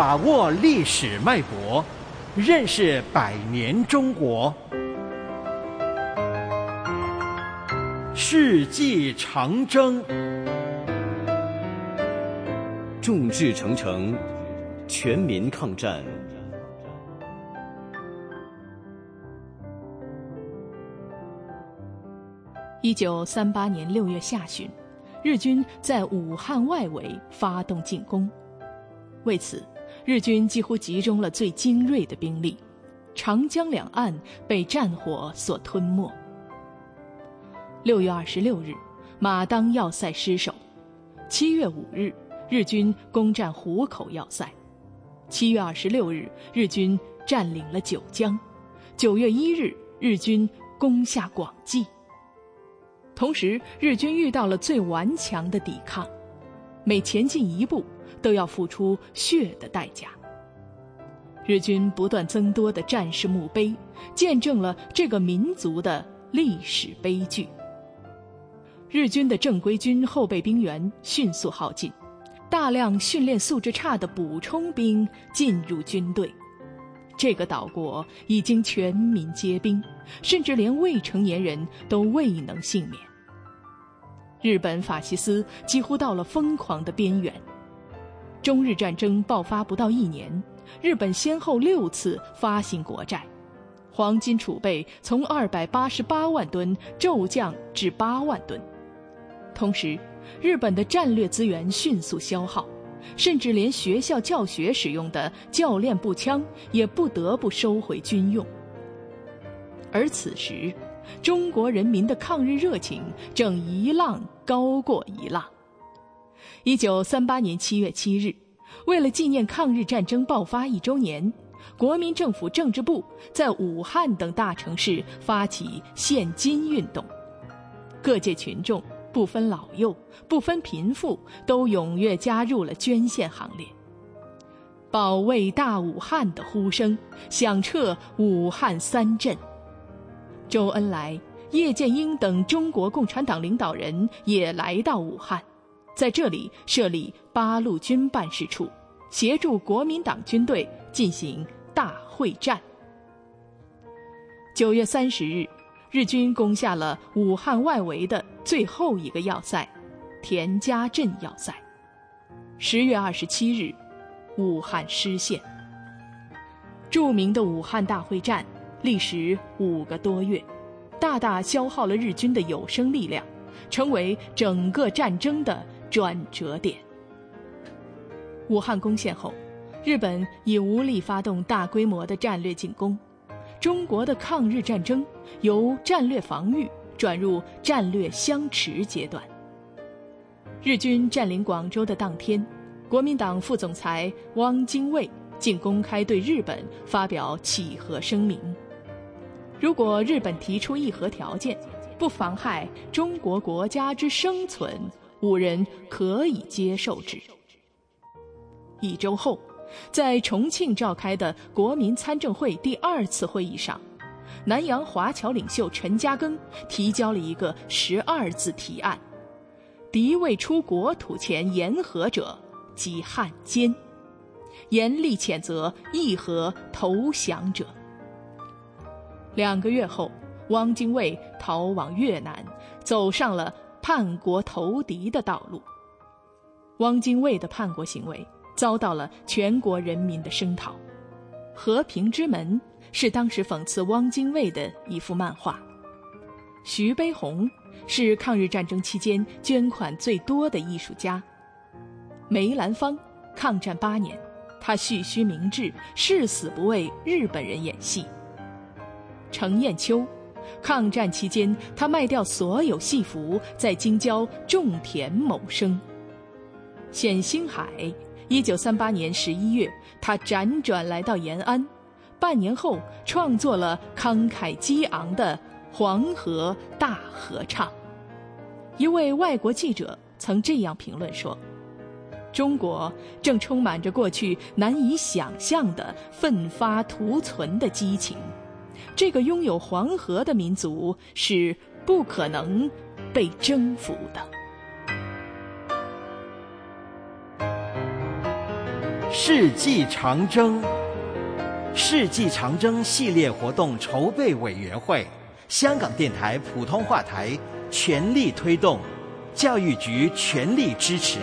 把握历史脉搏，认识百年中国。世纪长征，众志成城，全民抗战。一九三八年六月下旬，日军在武汉外围发动进攻。为此，日军几乎集中了最精锐的兵力，长江两岸被战火所吞没。六月二十六日，马当要塞失守；七月五日，日军攻占湖口要塞；七月二十六日，日军占领了九江；九月一日，日军攻下广济。同时，日军遇到了最顽强的抵抗，每前进一步都要付出血的代价。日军不断增多的战士墓碑，见证了这个民族的历史悲剧。日军的正规军后备兵员迅速耗尽，大量训练素质差的补充兵进入军队，这个岛国已经全民皆兵，甚至连未成年人都未能幸免。日本法西斯几乎到了疯狂的边缘。中日战争爆发不到一年，日本先后六次发行国债，黄金储备从二百八十八万吨骤降至八万吨。同时，日本的战略资源迅速消耗，甚至连学校教学使用的教练步枪也不得不收回军用。而此时，中国人民的抗日热情正一浪高过一浪。一九三八年七月七日，为了纪念抗日战争爆发一周年，国民政府政治部在武汉等大城市发起献金运动，各界群众不分老幼、不分贫富，都踊跃加入了捐献行列。保卫大武汉的呼声响彻武汉三镇。周恩来、叶剑英等中国共产党领导人也来到武汉，在这里设立八路军办事处，协助国民党军队进行大会战。九月三十日，日军攻下了武汉外围的最后一个要塞——田家镇要塞。十月二十七日，武汉失陷。著名的武汉大会战。历时五个多月，大大消耗了日军的有生力量，成为整个战争的转折点。武汉攻陷后，日本已无力发动大规模的战略进攻，中国的抗日战争由战略防御转入战略相持阶段。日军占领广州的当天，国民党副总裁汪精卫竟公开对日本发表乞和声明。如果日本提出议和条件，不妨害中国国家之生存，五人可以接受之。一周后，在重庆召开的国民参政会第二次会议上，南洋华侨领袖陈嘉庚提交了一个十二字提案：“敌未出国土前言和者，即汉奸。”严厉谴责议和投降者。两个月后，汪精卫逃往越南，走上了叛国投敌的道路。汪精卫的叛国行为遭到了全国人民的声讨。《和平之门》是当时讽刺汪精卫的一幅漫画。徐悲鸿是抗日战争期间捐款最多的艺术家。梅兰芳，抗战八年，他蓄须明志，誓死不为日本人演戏。程砚秋，抗战期间，他卖掉所有戏服，在京郊种田谋生。冼星海，一九三八年十一月，他辗转来到延安，半年后创作了慷慨激昂的《黄河大合唱》。一位外国记者曾这样评论说：“中国正充满着过去难以想象的奋发图存的激情。”这个拥有黄河的民族是不可能被征服的。世纪长征，世纪长征系列活动筹备委员会，香港电台普通话台全力推动，教育局全力支持。